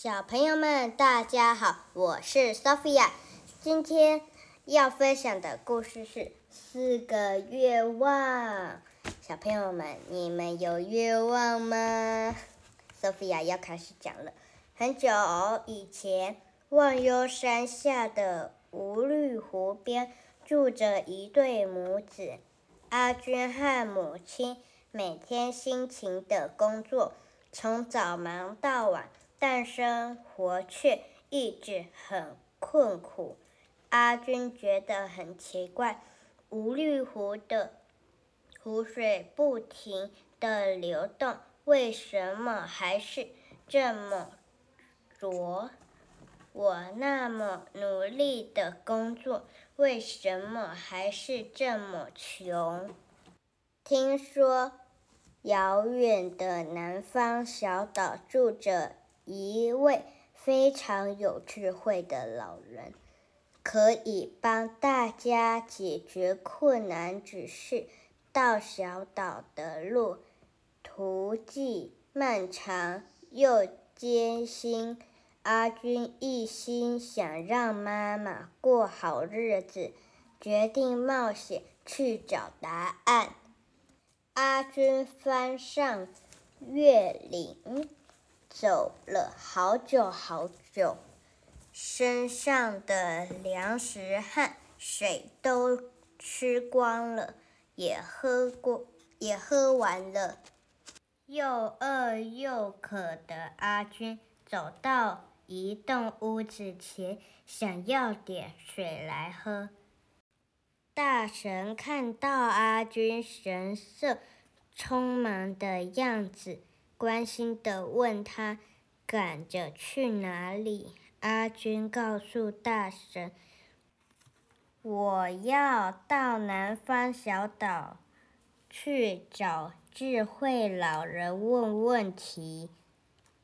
小朋友们，大家好，我是 Sophia。今天要分享的故事是四个愿望。小朋友们，你们有愿望吗？Sophia 要开始讲了。很久以前，忘忧山下的无绿湖边住着一对母子。阿军和母亲每天辛勤的工作，从早忙到晚。但生活却一直很困苦。阿军觉得很奇怪，无绿湖的湖水不停的流动，为什么还是这么浊？我那么努力的工作，为什么还是这么穷？听说遥远的南方小岛住着。一位非常有智慧的老人，可以帮大家解决困难。只是到小岛的路途既漫长又艰辛，阿军一心想让妈妈过好日子，决定冒险去找答案。阿军翻上月岭。走了好久好久，身上的粮食和水都吃光了，也喝过，也喝完了。又饿又渴的阿军走到一栋屋子前，想要点水来喝。大神看到阿军神色匆忙的样子。关心的问他：“赶着去哪里？”阿军告诉大神：“我要到南方小岛去找智慧老人问问题。”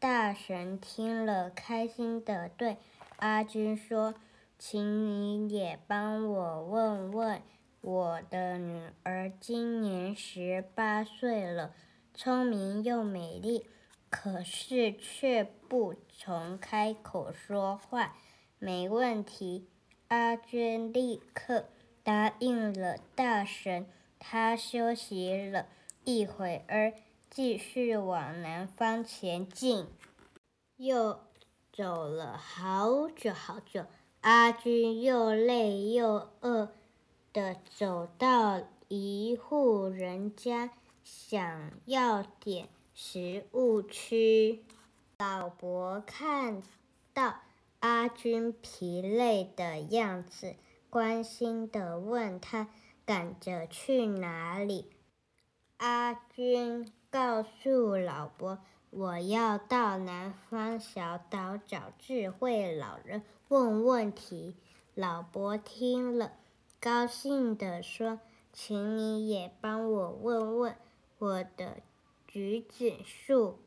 大神听了，开心的对阿军说：“请你也帮我问问，我的女儿今年十八岁了。”聪明又美丽，可是却不从开口说话。没问题，阿娟立刻答应了大神。他休息了一会儿，继续往南方前进。又走了好久好久，阿军又累又饿的走到一户人家。想要点食物吃，老伯看到阿军疲累的样子，关心的问他赶着去哪里。阿军告诉老伯：“我要到南方小岛找智慧老人问问题。”老伯听了，高兴地说：“请你也帮我问问。”我的橘子树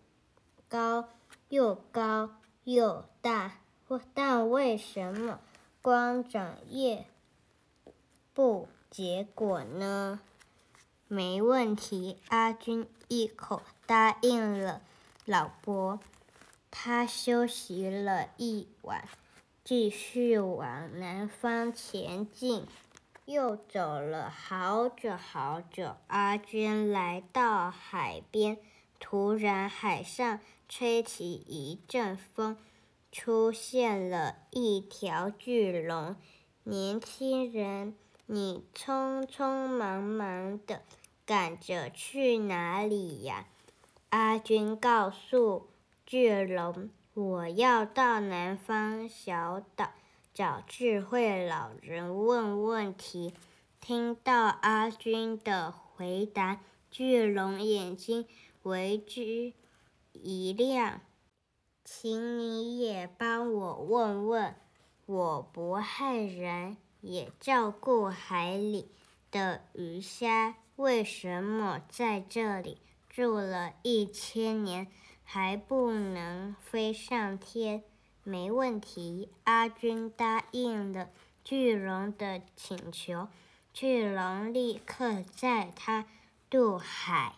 高又高又大，但为什么光长叶不结果呢？没问题，阿军一口答应了老伯。他休息了一晚，继续往南方前进。又走了好久好久，阿娟来到海边，突然海上吹起一阵风，出现了一条巨龙。年轻人，你匆匆忙忙的赶着去哪里呀？阿娟告诉巨龙：“我要到南方小岛。”找智慧老人问问题。听到阿军的回答，巨龙眼睛为之一亮。请你也帮我问问，我不害人，也照顾海里的鱼虾，为什么在这里住了一千年还不能飞上天？没问题，阿军答应了巨龙的请求。巨龙立刻载他渡海。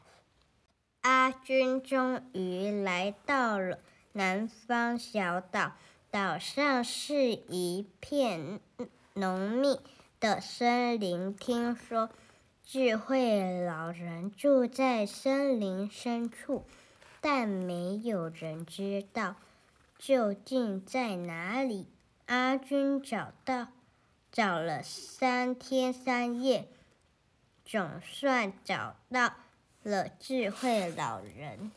阿军终于来到了南方小岛，岛上是一片浓密的森林。听说智慧老人住在森林深处，但没有人知道究竟在哪里。阿军找到，找了三天三夜，总算找到了智慧老人。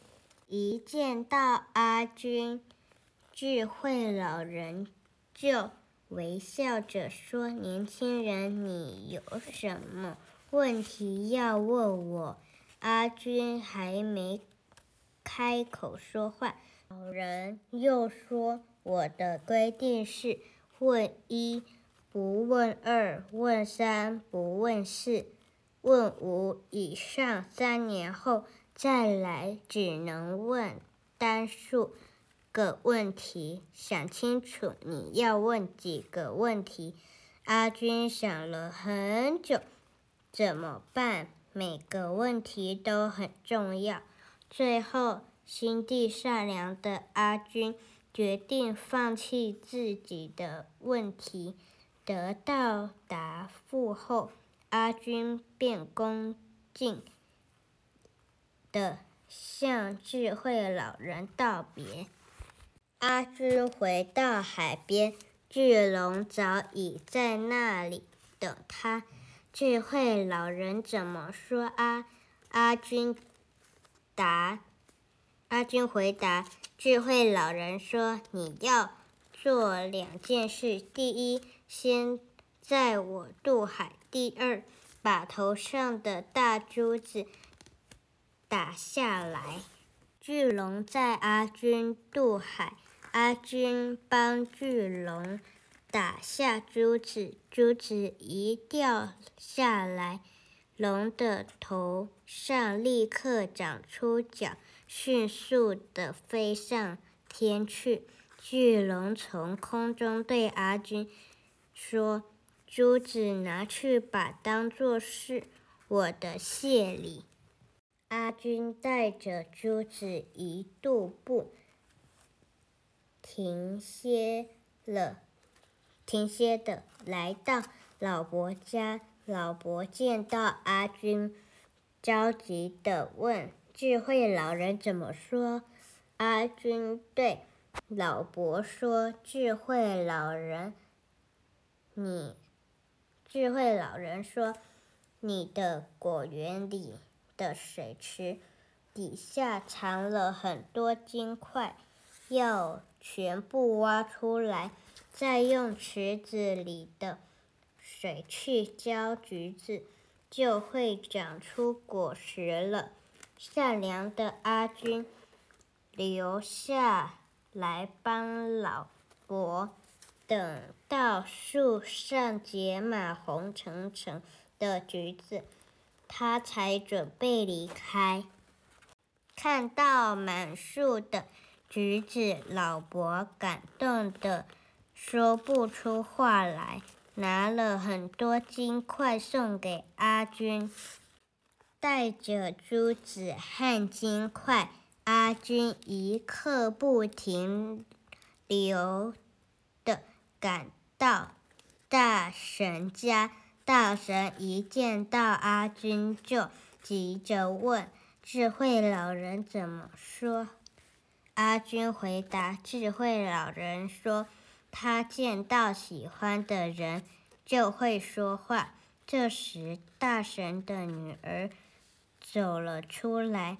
一见到阿军，智慧老人就微笑着说：“年轻人，你有什么问题要问我？”阿军还没开口说话，老人又说：“我的规定是，问一不问二，问三不问四，问五以上，三年后。”再来，只能问单数个问题。想清楚你要问几个问题。阿军想了很久，怎么办？每个问题都很重要。最后，心地善良的阿军决定放弃自己的问题。得到答复后，阿军便恭敬。的向智慧老人道别。阿军回到海边，巨龙早已在那里等他。智慧老人怎么说？阿阿军答。阿军回答：智慧老人说：“你要做两件事：第一，先载我渡海；第二，把头上的大珠子。”打下来，巨龙载阿军渡海，阿军帮巨龙打下珠子，珠子一掉下来，龙的头上立刻长出脚，迅速地飞上天去。巨龙从空中对阿军说：“珠子拿去吧，当做是我的谢礼。”阿军带着珠子一渡步，停歇了，停歇的来到老伯家。老伯见到阿军，着急的问：“智慧老人怎么说？”阿军对老伯说：“智慧老人，你，智慧老人说，你的果园里。”的水池底下藏了很多金块，要全部挖出来，再用池子里的水去浇橘子，就会长出果实了。善良的阿军留下来帮老伯，等到树上结满红橙橙的橘子。他才准备离开，看到满树的橘子，老伯感动的说不出话来，拿了很多金块送给阿军。带着珠子和金块，阿军一刻不停留的赶到大神家。大神一见到阿军，就急着问：“智慧老人怎么说？”阿军回答：“智慧老人说，他见到喜欢的人就会说话。”这时，大神的女儿走了出来，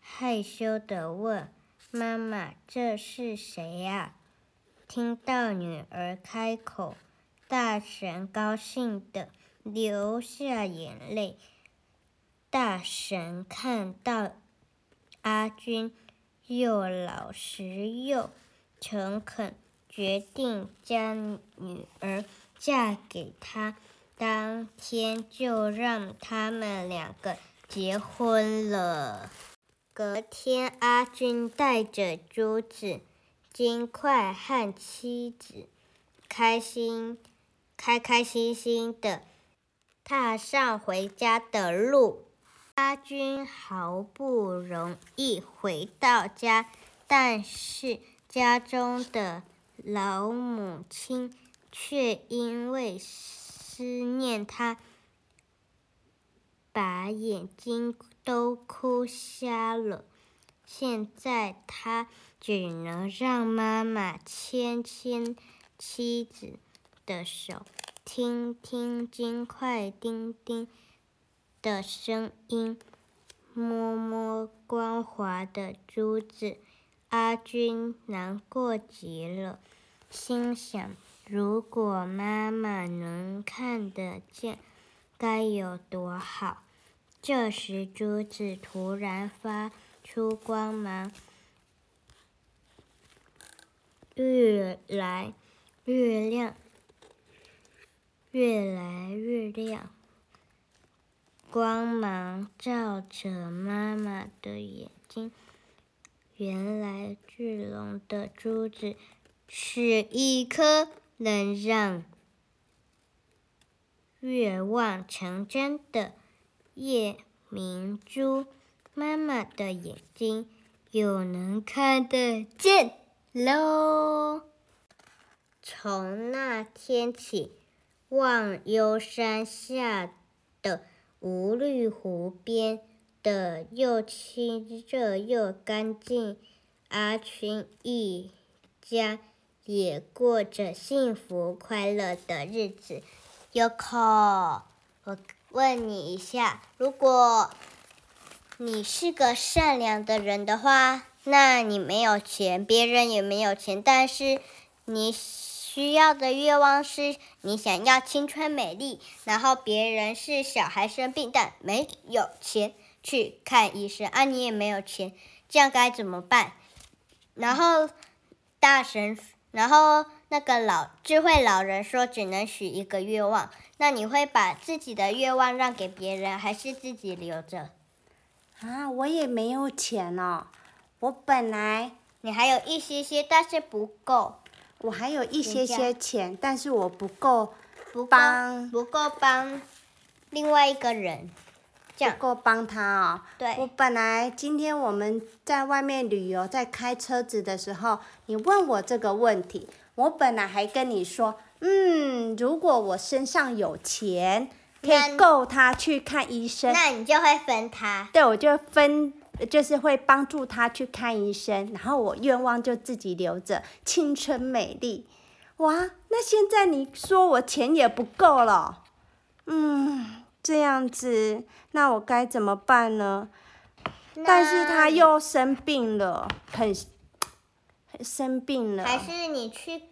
害羞的问：“妈妈，这是谁呀？”听到女儿开口。大神高兴的流下眼泪。大神看到阿军又老实又诚恳，决定将女儿嫁给他。当天就让他们两个结婚了。隔天，阿军带着珠子、金块和妻子，开心。开开心心的踏上回家的路，阿军好不容易回到家，但是家中的老母亲却因为思念他，把眼睛都哭瞎了。现在他只能让妈妈牵牵妻子的手，听听金块叮叮的声音，摸摸光滑的珠子。阿军难过极了，心想：如果妈妈能看得见，该有多好！这时，珠子突然发出光芒，越来越亮，越来越亮。光芒照着妈妈的眼睛。原来巨龙的珠子是一颗能让愿望成真的夜明珠。妈妈的眼睛又能看得见喽。从那天起，望幽山下的无绿湖边。的又清热又干净，阿群一家也过着幸福快乐的日子。Yoko，我问你一下，如果你是个善良的人的话，那你没有钱，别人也没有钱，但是你需要的愿望是你想要青春美丽，然后别人是小孩生病但没有钱。去看医生啊！你也没有钱，这样该怎么办？然后大神，然后那个老智慧老人说，只能许一个愿望。那你会把自己的愿望让给别人，还是自己留着？啊，我也没有钱哦。我本来你还有一些些，但是不够。我还有一些些钱，但是我不够，不帮不够帮另外一个人。不够帮他哦。对。我本来今天我们在外面旅游，在开车子的时候，你问我这个问题，我本来还跟你说，嗯，如果我身上有钱，可以够他去看医生，那你就会分他。对，我就分，就是会帮助他去看医生，然后我愿望就自己留着，青春美丽。哇，那现在你说我钱也不够了，嗯。这样子，那我该怎么办呢？但是他又生病了，很生病了。还是你去，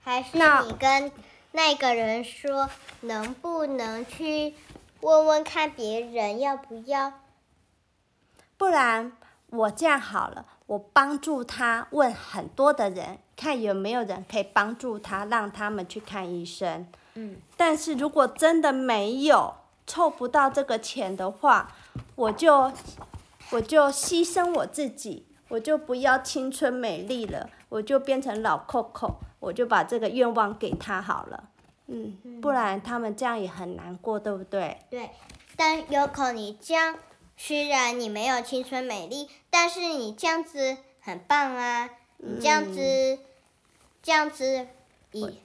还是你跟那个人说，能不能去问问看别人要不要？不然我这样好了，我帮助他问很多的人，看有没有人可以帮助他，让他们去看医生。嗯。但是如果真的没有。凑不到这个钱的话，我就我就牺牲我自己，我就不要青春美丽了，我就变成老 Coco，我就把这个愿望给他好了。嗯，不然他们这样也很难过，对不对？对，但有可你这样，虽然你没有青春美丽，但是你这样子很棒啊！你这样子，这样子以。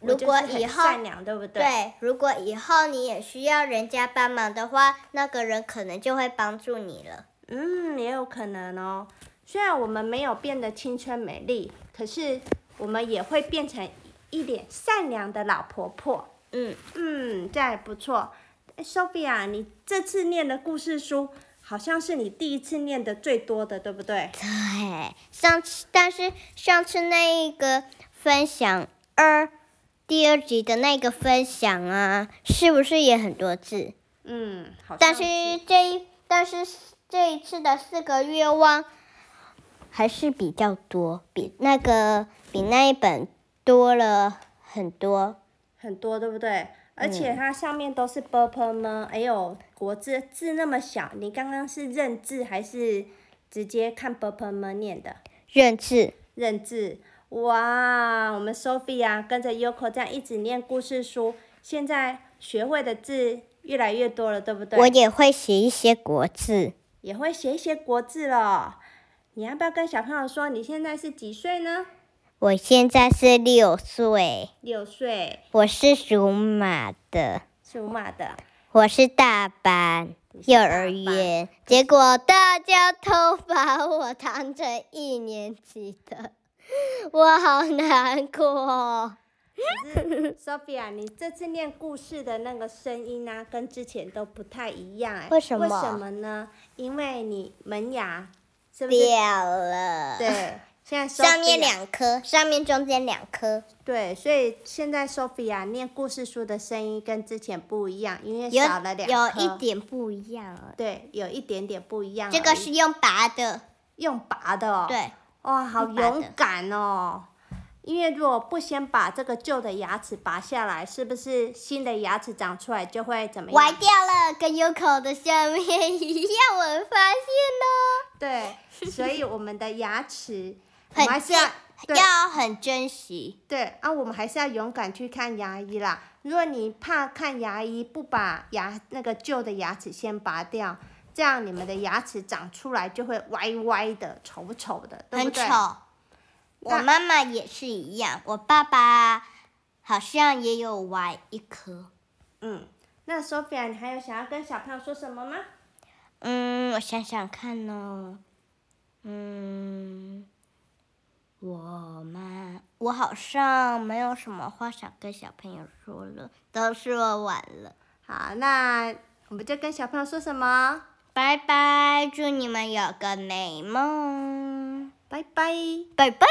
如果以后善良对不对？对，如果以后你也需要人家帮忙的话，那个人可能就会帮助你了。嗯，也有可能哦。虽然我们没有变得青春美丽，可是我们也会变成一脸善良的老婆婆。嗯嗯，这样也不错。Sophia，你这次念的故事书好像是你第一次念的最多的，对不对？对，上次但是上次那一个分享二。第二集的那个分享啊，是不是也很多字？嗯，好。但是这一但是这一次的四个愿望还是比较多，比那个比那一本多了很多很多，对不对？而且它上面都是 purple 呢，哎呦，国字字那么小，你刚刚是认字还是直接看 purple 呢念的？认字，认字。哇，我们 Sophia 跟着 Yoko 这样一直念故事书，现在学会的字越来越多了，对不对？我也会写一些国字，也会写一些国字了。你要不要跟小朋友说你现在是几岁呢？我现在是六岁，六岁，我是属马的，属马的。我是大班幼儿园，结果大家都把我当成一年级的，我好难过。Sophia，你这次念故事的那个声音呢、跟之前都不太一样哎。为什么为什么呢？因为你门牙是不是？掉了，，对，现在上面两颗，上面中间两颗，对，所以现在 Sophia 念故事书的声音跟之前不一样，因为少了两颗。有一点不一样。对，有一点点不一样。这个是用拔的，用拔的哦。。对，哇，好勇敢哦！因为如果不先把这个旧的牙齿拔下来，是不是新的牙齿长出来就会怎么样？歪掉了，跟有口的下面一样，我们发现对，所以我们的牙齿，我很们还是要，对要很珍惜。对啊，我们还是要勇敢去看牙医啦。如果你怕看牙医，不把牙那个旧的牙齿先拔掉，这样你们的牙齿长出来就会歪歪的、丑丑的，对不对？很丑。我妈妈也是一样，我爸爸好像也有歪一颗。嗯，那 Sophia，你还有想要跟小朋友说什么吗？嗯，我想想看哦。嗯，我们我好像没有什么话想跟小朋友说了，都说完了。好，那我们就跟小朋友说什么？拜拜，祝你们有个美梦，拜拜。拜拜。